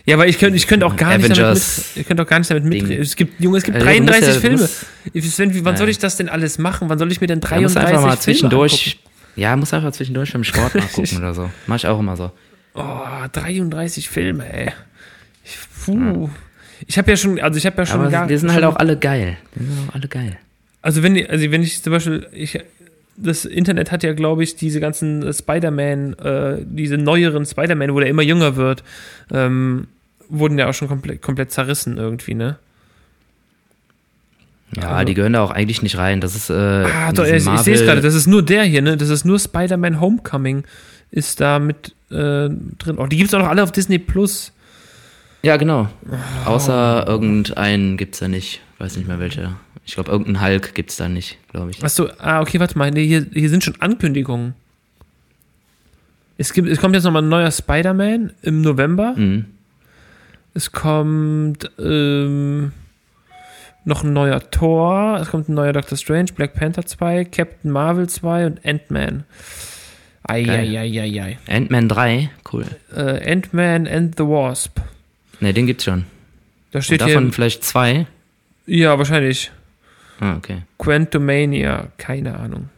Ja, aber ich könnte ich könnt auch gar nicht damit mit, könnte auch gar nicht damit mitreden. Es gibt, Junge, es gibt Also, musst 33 ja- Filme. musst- Ich- Sven, wann Ja. soll ich das denn alles machen? Wann soll ich mir denn da musst 33 du einfach mal Filme zwischendurch. Ja, muss einfach zwischendurch beim Sport nachgucken (laughs) oder so. Mach ich auch immer so. Oh, 33 Filme, ey. Ich, puh. Ich habe ja schon, also ich habe ja schon Aber gar, die sind halt auch alle geil. Die sind auch alle geil. Also wenn, also wenn ich zum Beispiel, ich, das Internet hat ja, glaube ich, diese ganzen äh, Spider-Man, äh, diese neueren Spider-Man, wo der immer jünger wird, ähm, wurden ja auch schon komplett, komplett zerrissen irgendwie, ne? Ja, Also- die gehören da auch eigentlich nicht rein. Das ist, äh, Ah, doch, ich, ich sehe es gerade, das ist nur der hier, ne? Das ist nur Spider-Man Homecoming ist da mit äh, drin. Oh, die gibt's auch noch alle auf Disney Plus. Ja, genau. Außer irgendeinen gibt's da nicht. Weiß nicht mehr welcher. Ich glaube, irgendeinen Hulk gibt's da nicht, glaube ich. Achso, ah, okay, warte mal, nee, hier, hier sind schon Ankündigungen. Es, gibt, es kommt jetzt nochmal ein neuer Spider-Man im November. Mhm. Es kommt ähm, noch ein neuer Thor, es kommt ein neuer Doctor Strange, Black Panther 2, Captain Marvel 2 und Ant-Man. Eieieiei. Ant-Man 3, cool. Äh, Ant-Man and the Wasp. Ne, den gibt's schon. Da Und steht davon hier. vielleicht zwei. Ja, wahrscheinlich. Ah, okay. Quantumania, keine Ahnung.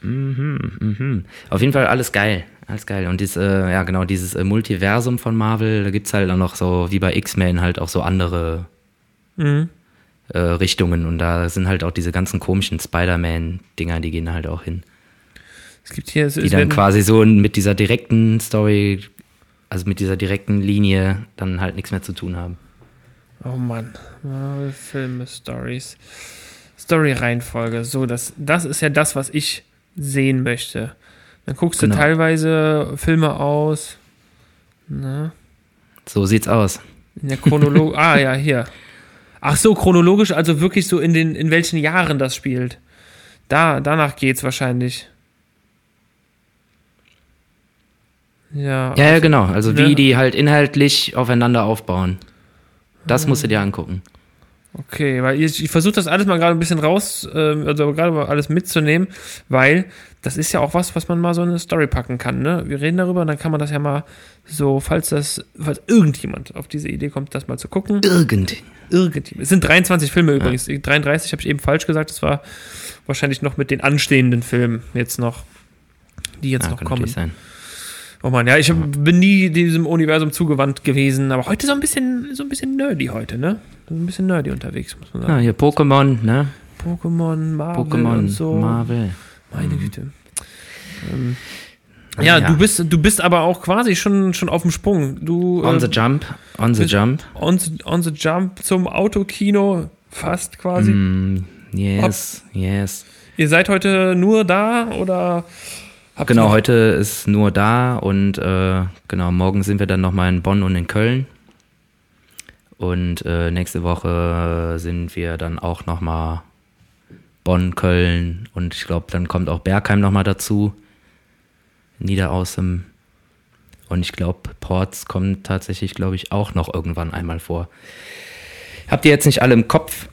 Mhm, mhm. Auf jeden Fall alles geil. Alles geil. Und dieses, äh, ja genau, dieses äh, Multiversum von Marvel, da gibt's halt auch noch so, wie bei X-Men, halt auch so andere Mhm. Äh, Richtungen. Und da sind halt auch diese ganzen komischen Spider-Man-Dinger, die gehen halt auch hin. Es gibt hier, es, Die dann quasi so mit dieser direkten Story, also mit dieser direkten Linie, dann halt nichts mehr zu tun haben. Oh Mann. Marvel Filme, Stories. Story-Reihenfolge. So, das, das ist ja das, was ich sehen möchte. Dann guckst du Genau. teilweise Filme aus. Na, So sieht's aus. in der Chronologie. (laughs) ah, ja, hier. Ach so, chronologisch, also wirklich so in den, in welchen Jahren das spielt. Da, danach geht's wahrscheinlich. Ja. Ja, ja, genau. Also wie Ja. die halt inhaltlich aufeinander aufbauen. Das musst du dir angucken. Okay, weil ich, ich versuche das alles mal gerade ein bisschen raus, ähm, also gerade mal alles mitzunehmen, weil das ist ja auch was, was man mal so in eine Story packen kann. Ne? Wir reden darüber und dann kann man das ja mal so, falls das, falls irgendjemand auf diese Idee kommt, das mal zu gucken. Irgend. Irgendjemand. Es sind 23 Filme übrigens. 33 habe ich eben falsch gesagt. Das war wahrscheinlich noch mit den anstehenden Filmen jetzt noch, die jetzt Ja, noch kann kommen. sein. Oh Mann, ja, ich bin nie diesem Universum zugewandt gewesen, aber heute so ein bisschen, so ein bisschen nerdy heute, ne? So ein bisschen nerdy unterwegs, muss man Ja, sagen. hier Pokémon, ne? Pokémon, Marvel Pokémon, und so. Marvel. Meine Güte. Ähm, ja, Ja. du bist, du bist aber auch quasi schon, schon auf dem Sprung. Du On äh, the Jump, on the Jump. on, the, on the Jump zum Autokino fast quasi. Mm, yes, yes. Ihr seid heute nur da oder habt Genau, ihr- heute ist nur da und äh, genau, morgen sind wir dann nochmal in Bonn und in Köln. Und äh, nächste Woche sind wir dann auch nochmal Bonn, Köln und ich glaube, dann kommt auch Bergheim nochmal dazu. Niederaußem. Und ich glaube, Ports kommt tatsächlich, glaube ich, auch noch irgendwann einmal vor. Habt ihr jetzt nicht alle im Kopf?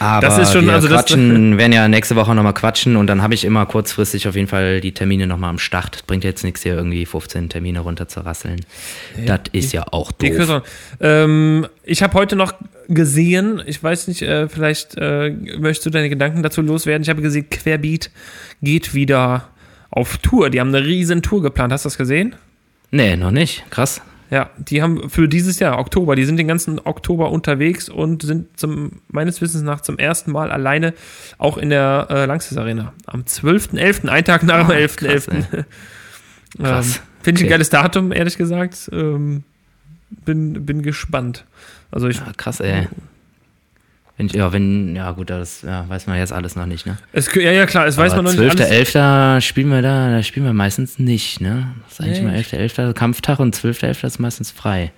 Aber das ist schon- wir also das- quatschen, werden ja nächste Woche nochmal quatschen und dann habe ich immer kurzfristig auf jeden Fall die Termine nochmal am Start. Bringt jetzt nichts hier irgendwie 15 Termine runter zu rasseln. das ist ja auch doof. Ähm, ich habe heute noch gesehen, ich weiß nicht, äh, vielleicht äh, möchtest du deine Gedanken dazu loswerden. Ich habe gesehen, Querbeat geht wieder auf Tour. Die haben eine riesen Tour geplant. Hast du das gesehen? Nee, noch nicht. Krass. Ja, die haben für dieses Jahr, Oktober, die sind den ganzen Oktober unterwegs und sind zum, meines Wissens nach zum ersten Mal alleine auch in der äh, Langsys Arena. Am 12.11., ein Tag nach dem Ah, 11.11. krass, (laughs) ähm, Krass. Finde ich ein Okay. geiles Datum, ehrlich gesagt. Ähm, bin, bin gespannt. Also ich, Ja, krass, ey. Wenn ich, ja, wenn, ja gut, das ja, weiß man jetzt alles noch nicht, ne? es, ja, ja, klar, es weiß man noch nicht alles. 12.11. spielen wir da, da spielen wir meistens nicht, ne? Das ist eigentlich Nee. mal 11.11. Kampftag und 12.11. ist meistens frei.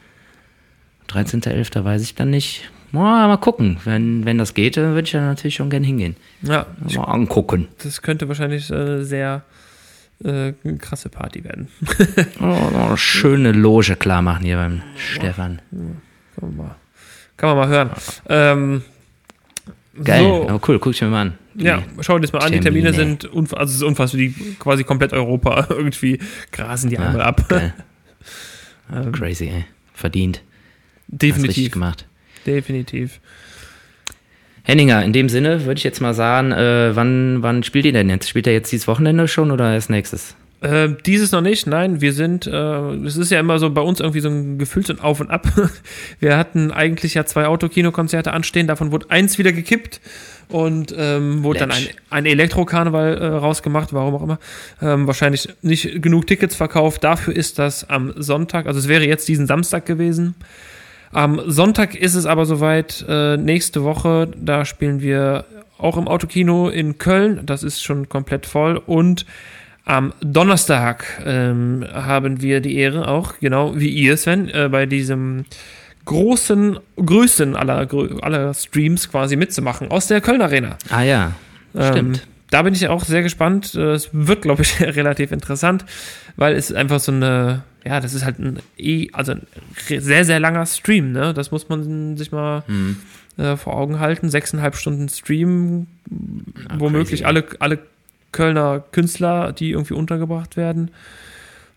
13.11. weiß ich dann nicht. Mal, mal gucken. Wenn, wenn das geht, dann würde ich ja natürlich schon gern hingehen. Ja, Mal angucken. das könnte wahrscheinlich äh, sehr äh, krasse Party werden. (laughs) Oh, eine schöne Loge klar machen hier beim Stefan. Kann man mal, kann man mal hören. Ähm, Geil. So, Oh, cool, guck ich mir mal an. Ja, schau dir das mal an. Die Termine sind unf also es ist unfassbar, die quasi komplett Europa (laughs) irgendwie grasen die Ja, einmal ab. (laughs) Ähm, Crazy, ey. Verdient. Hast richtig definitiv, gemacht. definitiv. Henninger, in dem Sinne würde ich jetzt mal sagen, äh, wann, wann spielt ihr denn jetzt? Spielt er jetzt dieses Wochenende schon oder erst nächstes? Äh, dieses noch nicht, nein, wir sind, äh, es ist ja immer so bei uns irgendwie so ein Gefühl so ein Auf und Ab. (laughs) Wir hatten eigentlich ja zwei Autokinokonzerte anstehen, davon wurde eins wieder gekippt und ähm, wurde dann ein, Letsch. ein Elektrokarneval äh, rausgemacht, warum auch immer. Ähm, wahrscheinlich nicht genug Tickets verkauft, dafür ist das am Sonntag, also es wäre jetzt diesen Samstag gewesen. Am Sonntag ist es aber soweit, äh, nächste Woche, da spielen wir auch im Autokino in Köln, das ist schon komplett voll und am Donnerstag ähm, haben wir die Ehre auch, genau wie ihr, Sven, äh, bei diesem großen, größten aller, aller Streams quasi mitzumachen aus der Köln Arena. Ah ja, stimmt. Ähm, da bin ich auch sehr gespannt. Äh, Es wird, glaube ich, (laughs) relativ interessant, weil es ist einfach so eine, ja, das ist halt ein eh, also ein sehr, sehr langer Stream, ne? Das muss man sich mal Hm. äh, vor Augen halten. Sechseinhalb Stunden Stream, Ah, womöglich crazy. alle, alle Kölner Künstler, die irgendwie untergebracht werden.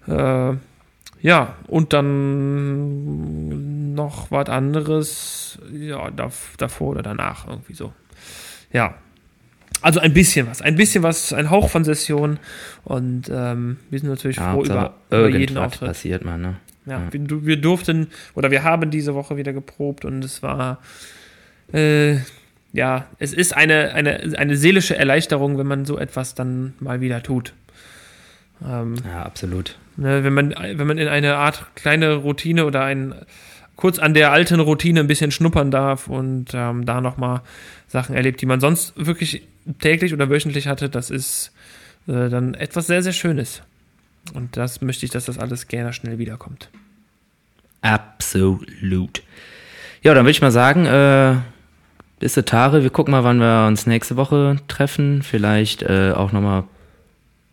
Äh, ja, und dann noch was anderes, ja, dav davor oder danach irgendwie so. Ja. Also ein bisschen was, ein bisschen was, ein Hauch von Session und ähm, wir sind natürlich Ja, froh über, über jeden Auftritt. passiert mal, ne? Ja, wir, du- wir durften oder wir haben diese Woche wieder geprobt und es war äh, ja, es ist eine, eine, eine seelische Erleichterung, wenn man so etwas dann mal wieder tut. Ähm, Ja, absolut. ne, wenn, man, wenn man in eine Art kleine Routine oder ein kurz an der alten Routine ein bisschen schnuppern darf und ähm, da nochmal Sachen erlebt, die man sonst wirklich täglich oder wöchentlich hatte, das ist äh, dann etwas sehr, sehr Schönes. Und das möchte ich, dass das alles gerne schnell wiederkommt. Absolut. Ja, dann würde ich mal sagen, äh, bis Tare. Wir gucken mal, wann wir uns nächste Woche treffen. Vielleicht äh, auch nochmal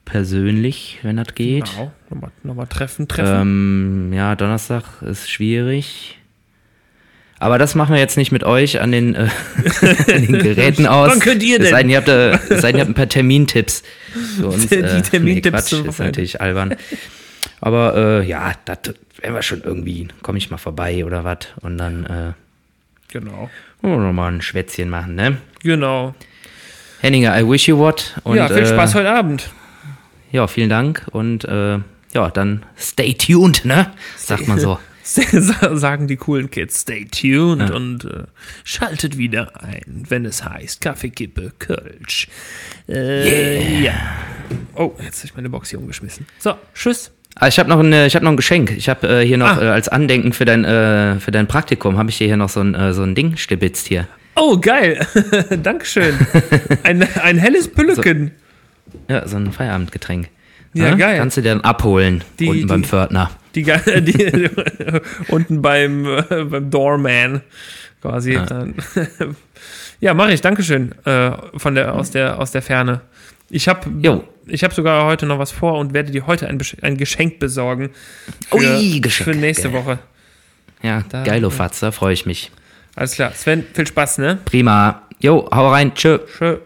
persönlich, wenn das geht. Genau. Nochmal, nochmal treffen, treffen. Ähm, ja, Donnerstag ist schwierig. Aber das machen wir jetzt nicht mit euch an den, äh, (laughs) an den Geräten (laughs) aus. Wann könnt ihr Es sei denn? denn, ihr habt, äh, es sei denn, ihr habt ein paar Termintipps für (laughs) uns. Die äh, Termintipps Quatsch, zum ist natürlich albern. Aber äh, ja, das werden wir schon irgendwie. Komme ich mal vorbei oder was. Und dann äh, Genau. Wollen wir noch mal ein Schwätzchen machen, ne? Genau. Henninger, I wish you what. Und, ja, viel äh, Spaß heute Abend. Ja, vielen Dank und äh, ja, dann stay tuned, ne? Sagt man so. (laughs) Sagen die coolen Kids, stay tuned und äh, schaltet wieder ein, wenn es heißt Kaffeekippe Kölsch. Äh, Ja. Oh, jetzt habe ich meine Box hier umgeschmissen. So, tschüss. Ah, ich habe noch, ein, äh, ich hab noch ein Geschenk. Ich habe äh, hier noch Ah. äh, als Andenken für dein, äh, für dein Praktikum, habe ich dir hier noch so ein, äh, so ein Ding stibitzt hier. Oh, geil. (laughs) Dankeschön. Ein, ein helles (laughs) Pülleken. Ja, so ein Feierabendgetränk. Ja, geil. Kannst du dir dann abholen, Die- unten die- beim Pförtner. Die, (laughs) die unten beim, äh, beim Doorman quasi. Ja, ja mache ich. Dankeschön von der, aus, der, aus der Ferne. Ich habe ich hab sogar heute noch was vor und werde dir heute ein, ein Geschenk besorgen. Für, Ui, Geschenk, Für nächste geil. Woche. Ja, Da- geilo Fatz, da freue ich mich. Alles klar. Sven, viel Spaß, ne? Prima. Jo, hau rein. Tschö. Tschö.